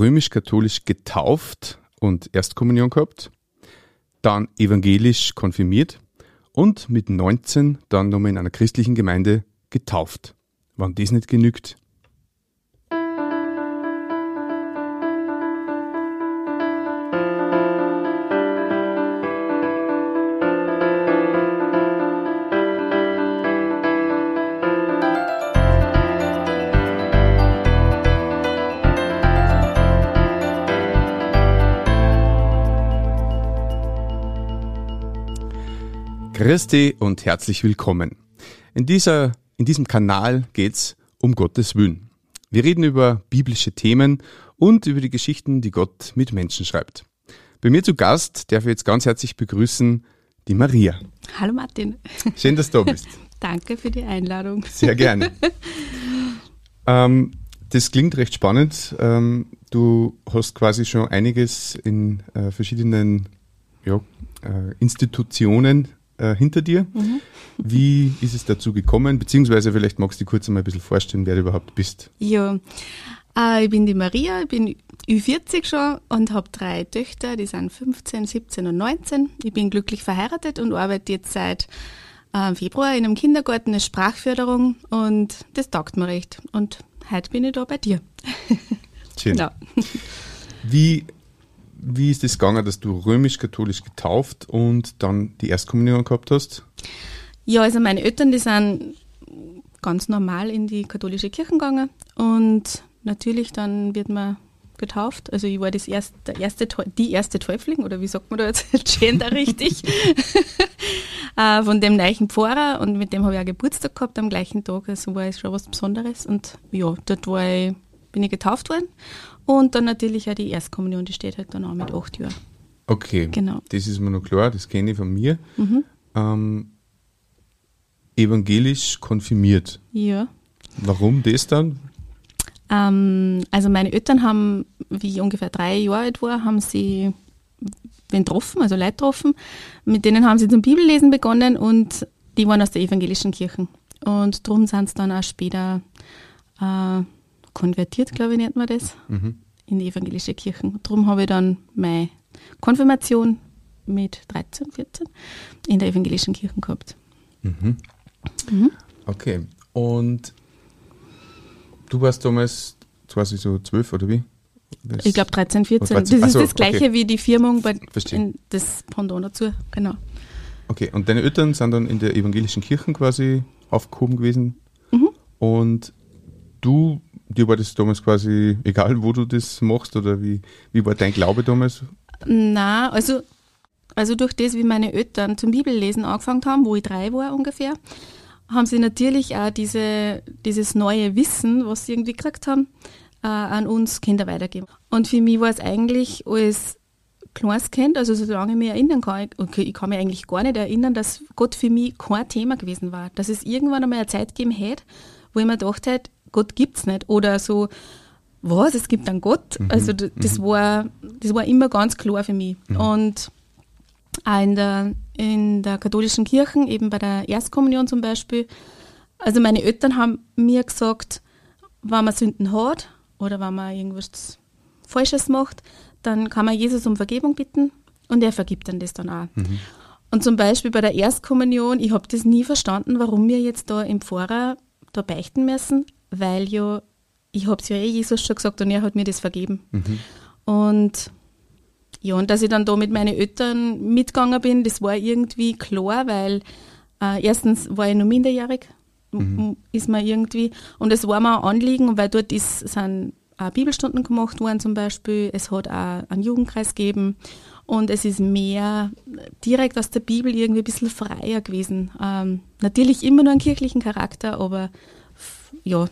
römisch-katholisch getauft und Erstkommunion gehabt, dann evangelisch konfirmiert und mit 19 dann nochmal in einer christlichen Gemeinde getauft. Wann das nicht genügt, Christi und herzlich willkommen. In, dieser, in diesem Kanal geht's um Gottes Willen. Wir reden über biblische Themen und über die Geschichten, die Gott mit Menschen schreibt. Bei mir zu Gast darf ich jetzt ganz herzlich begrüßen die Maria. Hallo Martin. Schön, dass du da bist. Danke für die Einladung. Sehr gerne. ähm, das klingt recht spannend. Ähm, du hast quasi schon einiges in äh, verschiedenen ja, äh, Institutionen äh, hinter dir. Mhm. Wie ist es dazu gekommen? Beziehungsweise vielleicht magst du dir kurz einmal ein bisschen vorstellen, wer du überhaupt bist. Ja, äh, ich bin die Maria, ich bin Ü40 schon und habe drei Töchter, die sind 15, 17 und 19. Ich bin glücklich verheiratet und arbeite jetzt seit äh, Februar in einem Kindergarten als Sprachförderung und das taugt mir recht. Und heute bin ich da bei dir. Schön. Ja. Wie wie ist es gegangen, dass du römisch-katholisch getauft und dann die Erstkommunion gehabt hast? Ja, also meine Eltern, die sind ganz normal in die katholische Kirche gegangen und natürlich dann wird man getauft. Also ich war das erste, der erste, die erste Täufling, oder wie sagt man da jetzt Gender richtig, äh, von dem neuen Pfarrer und mit dem habe ich auch Geburtstag gehabt am gleichen Tag. Also war es schon was Besonderes und ja, dort war ich, bin ich getauft worden und dann natürlich auch die Erstkommunion, die steht halt dann auch mit acht Jahren. Okay, genau. das ist mir noch klar, das kenne ich von mir. Mhm. Ähm, evangelisch konfirmiert. Ja. Warum das dann? Ähm, also meine Eltern haben, wie ich ungefähr drei Jahre alt war, haben sie wen getroffen, also Leute getroffen. Mit denen haben sie zum Bibellesen begonnen und die waren aus der evangelischen Kirche. Und darum sind sie dann auch später äh, konvertiert, glaube ich, nennt man das, mhm. in die evangelische Kirche. Darum habe ich dann meine Konfirmation mit 13, 14 in der evangelischen Kirche gehabt. Mhm. Mhm. Okay. Und du warst damals quasi so zwölf oder wie? Das ich glaube 13, 14. 13. Das ist das gleiche okay. wie die Firmung bei in das Pendant dazu, genau. Okay, und deine Eltern sind dann in der evangelischen Kirche quasi aufgehoben gewesen. Mhm. Und du dir war das damals quasi egal, wo du das machst oder wie, wie war dein Glaube damals? Na, also, also durch das, wie meine Eltern zum Bibellesen angefangen haben, wo ich drei war ungefähr, haben sie natürlich auch diese, dieses neue Wissen, was sie irgendwie gekriegt haben, äh, an uns Kinder weitergeben. Und für mich war es eigentlich als kleines Kind, also solange ich mich erinnern kann, okay, ich kann mich eigentlich gar nicht erinnern, dass Gott für mich kein Thema gewesen war. Dass es irgendwann einmal eine Zeit gegeben hätte, wo ich mir gedacht hätte, Gott gibt es nicht. Oder so, was, es gibt einen Gott. Mhm. Also das, mhm. war, das war immer ganz klar für mich. Mhm. Und auch in der, in der katholischen Kirche, eben bei der Erstkommunion zum Beispiel, also meine Eltern haben mir gesagt, wenn man Sünden hat oder wenn man irgendwas Falsches macht, dann kann man Jesus um Vergebung bitten und er vergibt dann das dann auch. Mhm. Und zum Beispiel bei der Erstkommunion, ich habe das nie verstanden, warum wir jetzt da im Pfarrer da beichten müssen, weil ja, ich habe es ja eh Jesus schon gesagt und er hat mir das vergeben. Mhm. Und ja, und dass ich dann da mit meinen Eltern mitgegangen bin, das war irgendwie klar, weil äh, erstens war ich noch minderjährig, mhm. ist mir irgendwie, und es war mir ein Anliegen, weil dort ist, sind auch Bibelstunden gemacht worden zum Beispiel, es hat auch einen Jugendkreis gegeben und es ist mehr direkt aus der Bibel irgendwie ein bisschen freier gewesen. Ähm, natürlich immer nur einen kirchlichen Charakter, aber ja,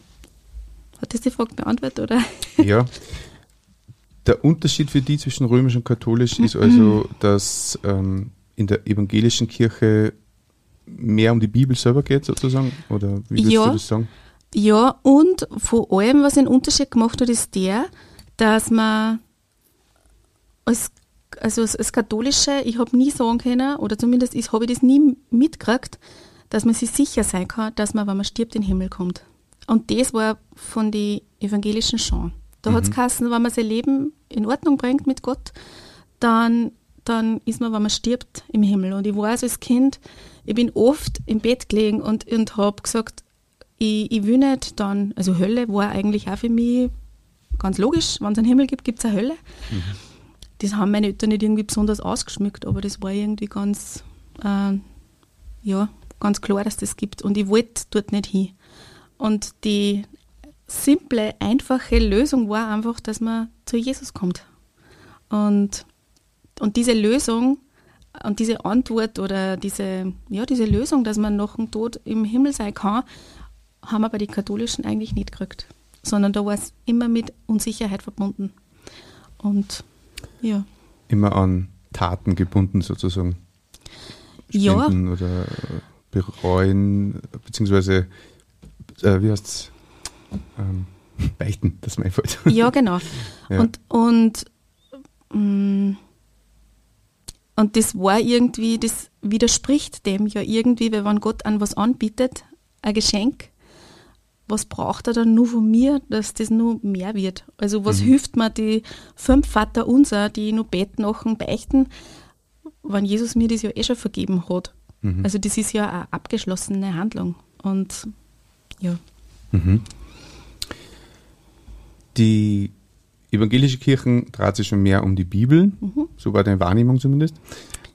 hat das die Frage beantwortet, oder? Ja. Der Unterschied für die zwischen römisch und katholisch ist also, dass ähm, in der evangelischen Kirche mehr um die Bibel selber geht, sozusagen? Oder wie würdest ja, du das sagen? Ja, und vor allem, was einen Unterschied gemacht hat, ist der, dass man als, also als, als Katholische, ich habe nie sagen können, oder zumindest habe ich das nie mitgekriegt, dass man sich sicher sein kann, dass man, wenn man stirbt, in den Himmel kommt. Und das war von den Evangelischen schon. Da mhm. hat es geheißen, wenn man sein Leben in Ordnung bringt mit Gott, dann, dann ist man, wenn man stirbt, im Himmel. Und ich weiß als Kind, ich bin oft im Bett gelegen und, und habe gesagt, ich, ich will nicht dann, also Hölle war eigentlich auch für mich ganz logisch, wenn es einen Himmel gibt, gibt es eine Hölle. Mhm. Das haben meine Eltern nicht irgendwie besonders ausgeschmückt, aber das war irgendwie ganz, äh, ja, ganz klar, dass das gibt. Und ich wollte dort nicht hin. Und die simple, einfache Lösung war einfach, dass man zu Jesus kommt. Und, und diese Lösung und diese Antwort oder diese, ja, diese Lösung, dass man nach dem Tod im Himmel sein kann, haben wir bei den Katholischen eigentlich nicht gekriegt. Sondern da war es immer mit Unsicherheit verbunden. Und ja. Immer an Taten gebunden sozusagen. Spenden ja. oder bereuen, beziehungsweise, äh, wie heißt es? Ähm, beichten, das mein Fall. Ja, genau. ja. Und, und, mm, und das war irgendwie, das widerspricht dem ja irgendwie, weil wenn Gott an was anbietet, ein Geschenk, was braucht er dann nur von mir, dass das nur mehr wird? Also was mhm. hilft mir die fünf Vater unser, die nur beten, nach beichten, wenn Jesus mir das ja eh schon vergeben hat? Mhm. Also das ist ja eine abgeschlossene Handlung. Und ja. Mhm. Die evangelische Kirche dreht sich schon mehr um die Bibel, mhm. so war deine Wahrnehmung zumindest.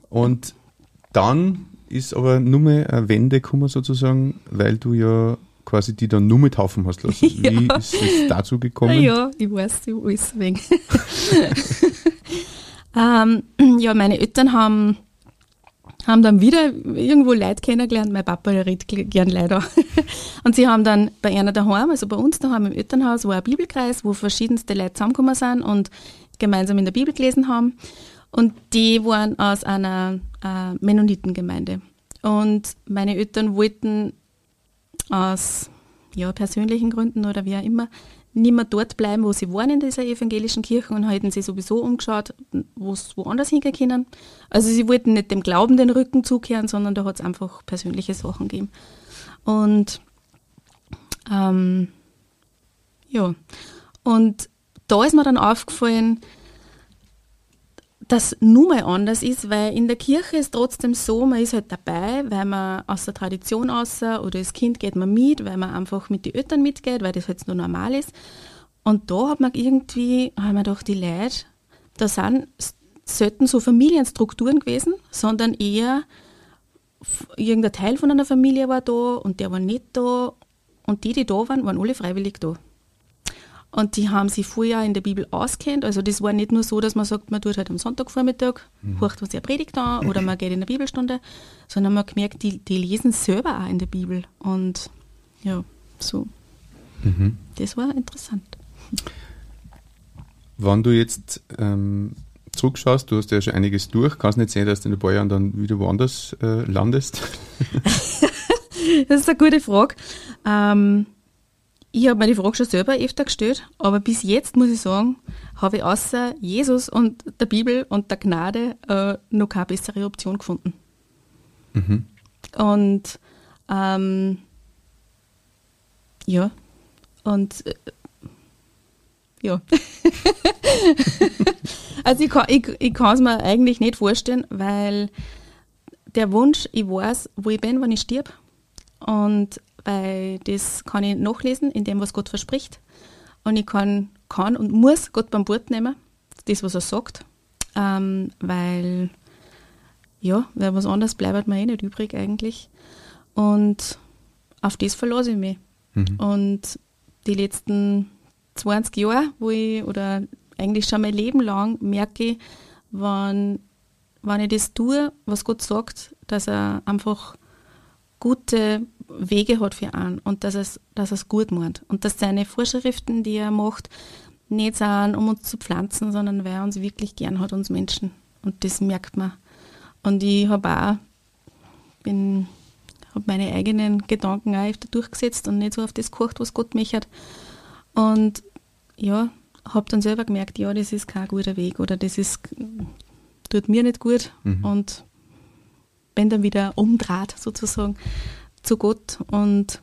Und dann ist aber nur mehr eine Wende gekommen sozusagen, weil du ja quasi die dann nur mit taufen hast lassen. Ja. Wie ist es dazu gekommen? Ja, ich weiß, ich weiß wegen. ähm, ja, meine Eltern haben haben dann wieder irgendwo Leute kennengelernt. Mein Papa redet gern leider. und sie haben dann bei einer daheim, also bei uns daheim im Elternhaus, war ein Bibelkreis, wo verschiedenste Leute zusammengekommen sind und gemeinsam in der Bibel gelesen haben. Und die waren aus einer äh, Mennonitengemeinde. Und meine Eltern wollten aus ja, persönlichen Gründen oder wie auch immer nicht mehr dort bleiben, wo sie waren in dieser evangelischen Kirche und hätten sie sowieso umgeschaut, wo sie woanders hingehen können. Also sie wollten nicht dem Glauben den Rücken zukehren, sondern da hat es einfach persönliche Sachen gegeben. Und ähm, ja, und da ist mir dann aufgefallen, das nur mal anders ist, weil in der Kirche ist trotzdem so, man ist halt dabei, weil man aus der Tradition aus oder als Kind geht man mit, weil man einfach mit den Eltern mitgeht, weil das halt nur normal ist. Und da hat man irgendwie, haben wir doch die Leute, da sind selten so Familienstrukturen gewesen, sondern eher irgendein Teil von einer Familie war da und der war nicht da und die, die da waren, waren alle freiwillig da. Und die haben sich vorher in der Bibel auskennt. Also das war nicht nur so, dass man sagt, man tut halt am Sonntagvormittag, mhm. hört, was er predigt da, oder man geht in der Bibelstunde, sondern man hat gemerkt, die, die lesen selber auch in der Bibel. Und ja, so. Mhm. Das war interessant. Wenn du jetzt ähm, zurückschaust, du hast ja schon einiges durch, kann es nicht sein, dass du in ein paar Jahren dann wieder woanders äh, landest? das ist eine gute Frage. Ähm, ich habe mir die Frage schon selber öfter gestellt, aber bis jetzt muss ich sagen, habe ich außer Jesus und der Bibel und der Gnade äh, noch keine bessere Option gefunden. Mhm. Und ähm, ja, und äh, ja. also ich kann es ich, ich mir eigentlich nicht vorstellen, weil der Wunsch, ich weiß, wo ich bin, wenn ich stirb. Und weil das kann ich nachlesen in dem, was Gott verspricht. Und ich kann, kann und muss Gott beim Wort nehmen, das, was er sagt, ähm, weil, ja, weil was anderes bleibt mir eh nicht übrig eigentlich. Und auf das verlasse ich mich. Mhm. Und die letzten 20 Jahre, wo ich, oder eigentlich schon mein Leben lang, merke ich, wenn, wenn ich das tue, was Gott sagt, dass er einfach gute Wege hat für einen und dass es, dass es gut meint. Und dass seine Vorschriften, die er macht, nicht sind, um uns zu pflanzen, sondern weil er uns wirklich gern hat, uns Menschen. Und das merkt man. Und ich habe auch, bin, habe meine eigenen Gedanken auch öfter durchgesetzt und nicht so auf das gekocht, was Gott mich hat. Und ja, habe dann selber gemerkt, ja, das ist kein guter Weg oder das ist, tut mir nicht gut. Mhm. Und bin dann wieder umdraht sozusagen zu Gott und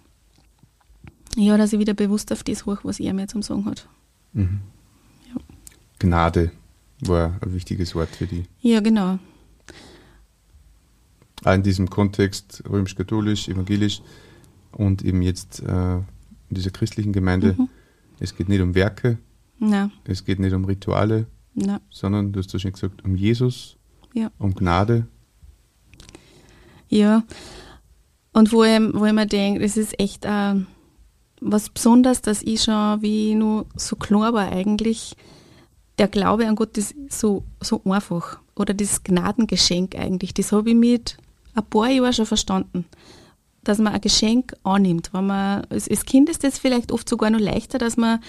ja, dass ich wieder bewusst auf das hoch, was er mir zum Sagen hat. Mhm. Ja. Gnade war ein wichtiges Wort für die. Ja, genau. Auch in diesem Kontext römisch-katholisch, evangelisch und eben jetzt äh, in dieser christlichen Gemeinde. Mhm. Es geht nicht um Werke, Nein. es geht nicht um Rituale, Nein. sondern, du hast ja schon gesagt, um Jesus, ja. um Gnade. Ja, und wo ich, wo ich mir denke, es ist echt äh, was Besonderes, dass ich schon, wie ich nur so klar war eigentlich, der Glaube an Gott ist so, so einfach. Oder das Gnadengeschenk eigentlich, das habe ich mit ein paar Jahren schon verstanden. Dass man ein Geschenk annimmt. Wenn man, als, als Kind ist das vielleicht oft sogar noch leichter, dass man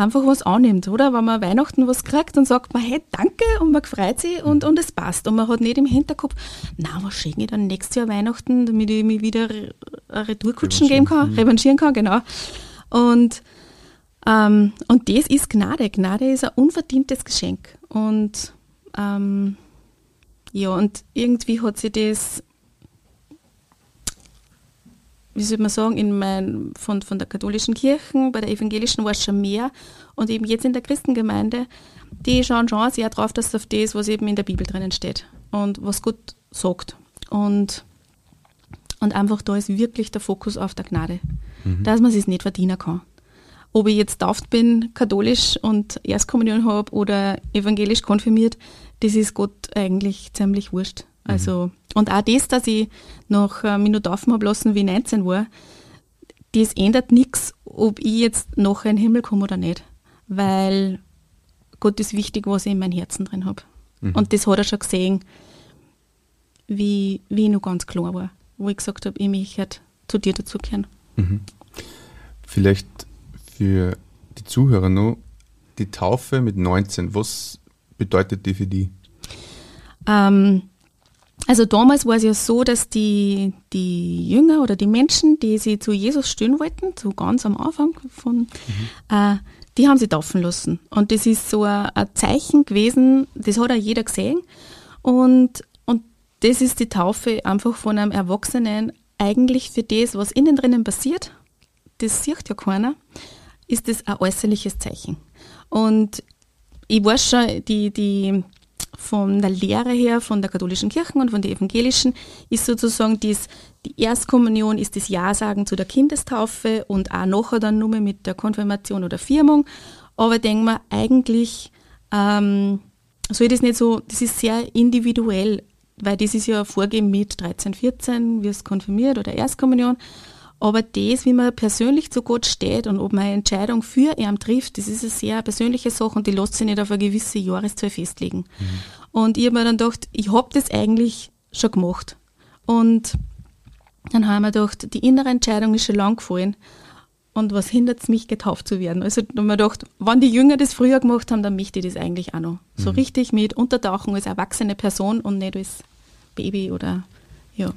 einfach was annimmt, oder? Wenn man Weihnachten was kriegt, dann sagt man, hey, danke und man freut sich und, und es passt. Und man hat nicht im Hinterkopf, na, was schenke ich dann nächstes Jahr Weihnachten, damit ich mich wieder Retourkutschen geben kann, revanchieren kann, genau. Und, ähm, und das ist Gnade. Gnade ist ein unverdientes Geschenk. Und ähm, ja, und irgendwie hat sich das wie soll man sagen, in mein, von, von der katholischen Kirche, bei der evangelischen war es schon mehr und eben jetzt in der Christengemeinde, die schauen schon sehr drauf, dass auf das, was eben in der Bibel drinnen steht und was Gott sagt. Und, und einfach da ist wirklich der Fokus auf der Gnade, mhm. dass man es nicht verdienen kann. Ob ich jetzt tauft bin, katholisch und Erstkommunion habe oder evangelisch konfirmiert, das ist Gott eigentlich ziemlich wurscht. Also, mhm. und auch das, dass ich noch äh, noch taufen habe lassen, wie ich 19 war, das ändert nichts, ob ich jetzt noch in den Himmel komme oder nicht. Weil Gott ist wichtig, was ich in meinem Herzen drin habe. Mhm. Und das hat er schon gesehen, wie, wie ich noch ganz klar war, wo ich gesagt habe, ich möchte zu dir dazugehören. Mhm. Vielleicht für die Zuhörer noch, die Taufe mit 19, was bedeutet die für die? Ähm, also damals war es ja so, dass die, die Jünger oder die Menschen, die sie zu Jesus stehen wollten, so ganz am Anfang von, mhm. äh, die haben sie taufen lassen. Und das ist so ein, ein, Zeichen gewesen, das hat auch jeder gesehen. Und, und das ist die Taufe einfach von einem Erwachsenen eigentlich für das, was innen drinnen passiert, das sieht ja keiner, ist das ein äußerliches Zeichen. Und ich weiß schon, die, die von der Lehre her, von der katholischen Kirche und von der evangelischen, ist sozusagen dies, die Erstkommunion ist das Ja-Sagen zu der Kindestaufe und auch nachher dann nur mit der Konfirmation oder Firmung. Aber denken wir, eigentlich ähm, soll das nicht so, das ist sehr individuell, weil das ist ja vorgegeben mit 13, 14, wirst konfirmiert oder Erstkommunion. Aber das, wie man persönlich zu Gott steht und ob man eine Entscheidung für ihn trifft, das ist eine sehr persönliche Sache und die lässt sich nicht auf eine gewisse Jahreszahl festlegen. Mhm. Und ich habe mir dann gedacht, ich habe das eigentlich schon gemacht. Und dann haben wir gedacht, die innere Entscheidung ist schon lang gefallen. Und was hindert es mich, getauft zu werden? Also dann haben wir gedacht, wenn die Jünger das früher gemacht haben, dann möchte ich das eigentlich auch noch. Mhm. So richtig mit Untertauchen als erwachsene Person und nicht als Baby oder ja.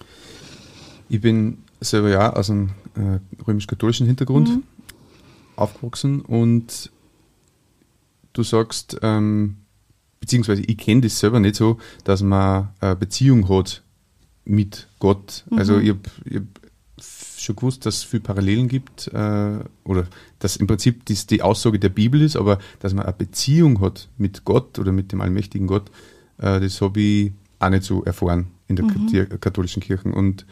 Ich bin selber ja aus einem äh, römisch-katholischen Hintergrund mhm. aufgewachsen und du sagst, ähm, beziehungsweise ich kenne das selber nicht so, dass man eine Beziehung hat mit Gott. Mhm. Also ich habe hab schon gewusst, dass es viele Parallelen gibt äh, oder dass im Prinzip das die Aussage der Bibel ist, aber dass man eine Beziehung hat mit Gott oder mit dem allmächtigen Gott, äh, das habe ich auch nicht so erfahren in der mhm. katholischen Kirche. Und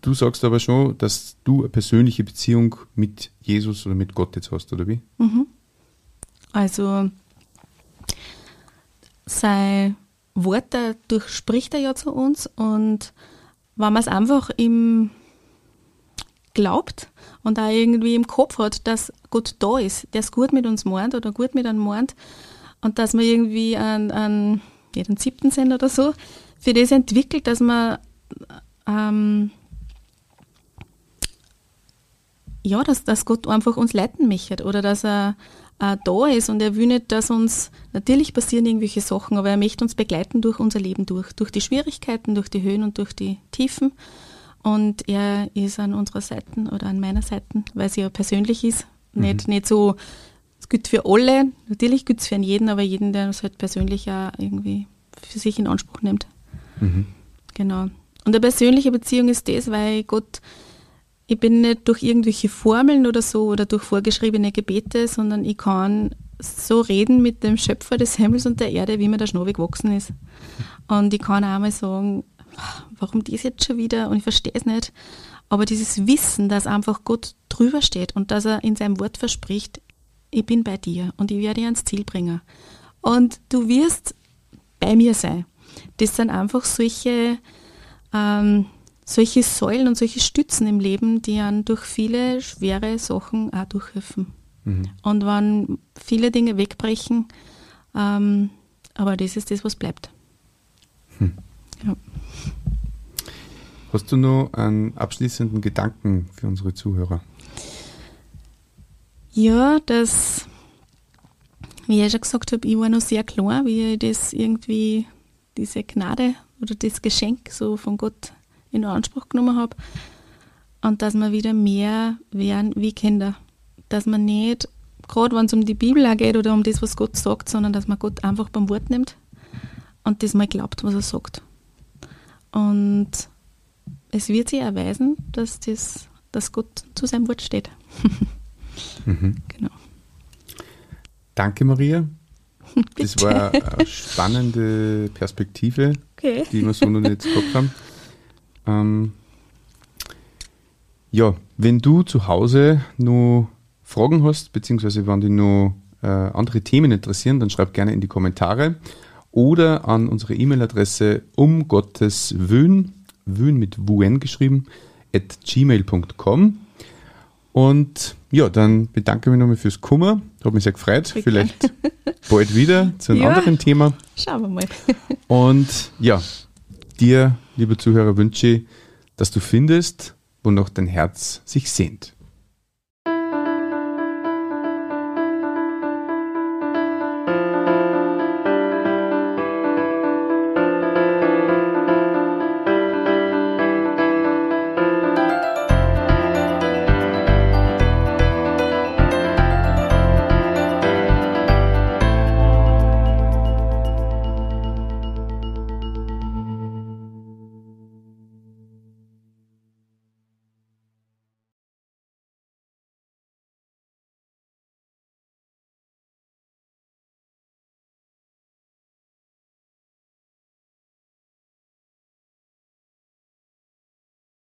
Du sagst aber schon, dass du eine persönliche Beziehung mit Jesus oder mit Gott jetzt hast, oder wie? Mhm. Also sein Wort durchspricht er ja zu uns und wenn man es einfach im glaubt und auch irgendwie im Kopf hat, dass Gott da ist, der es gut mit uns meint oder gut mit einem meint und dass man irgendwie einen, einen, einen siebten Sinn oder so für das entwickelt, dass man ähm, ja, dass, dass Gott einfach uns leiten möchte oder dass er äh, da ist und er will nicht, dass uns, natürlich passieren irgendwelche Sachen, aber er möchte uns begleiten durch unser Leben durch, durch die Schwierigkeiten, durch die Höhen und durch die Tiefen. Und er ist an unserer Seite oder an meiner Seite, weil es ja persönlich ist. Mhm. Nicht, nicht so, es gilt für alle, natürlich gilt es für jeden, aber jeden, der es halt persönlich auch irgendwie für sich in Anspruch nimmt. Mhm. Genau. Und eine persönliche Beziehung ist das, weil Gott ich bin nicht durch irgendwelche Formeln oder so oder durch vorgeschriebene Gebete, sondern ich kann so reden mit dem Schöpfer des Himmels und der Erde, wie mir der Schnee gewachsen ist. Und ich kann auch mal sagen, warum dies jetzt schon wieder? Und ich verstehe es nicht. Aber dieses Wissen, dass einfach Gott drüber steht und dass er in seinem Wort verspricht, ich bin bei dir und ich werde dich ans Ziel bringen. Und du wirst bei mir sein. Das sind einfach solche, ähm, solche Säulen und solche Stützen im Leben, die einen durch viele schwere Sachen auch durchhelfen. Mhm. Und wenn viele Dinge wegbrechen, ähm, aber das ist das, was bleibt. Hm. Ja. Hast du noch einen abschließenden Gedanken für unsere Zuhörer? Ja, das, wie ich schon gesagt habe, ich war noch sehr klar, wie ich das irgendwie, diese Gnade oder das Geschenk so von Gott in Anspruch genommen habe. Und dass wir wieder mehr werden wie Kinder. Dass man nicht, gerade wenn es um die Bibel geht oder um das, was Gott sagt, sondern dass man Gott einfach beim Wort nimmt und das mal glaubt, was er sagt. Und es wird sich erweisen, dass, das, dass Gott zu seinem Wort steht. mhm. Genau. Danke, Maria. Das war eine spannende Perspektive, okay. die wir so noch nicht gehabt haben. Ähm, ja, wenn du zu Hause noch Fragen hast, beziehungsweise wenn dich noch äh, andere Themen interessieren, dann schreib gerne in die Kommentare oder an unsere E-Mail-Adresse um Gottes Wön, Wön mit WN geschrieben, at gmail.com. Und ja, dann bedanke ich mich nochmal fürs Kummer. Hat mich sehr gefreut. Bitte. Vielleicht bald wieder zu einem ja, anderen Thema. Schauen wir mal. Und ja, dir, liebe Zuhörer, wünsche dass du findest, wonach dein Herz sich sehnt.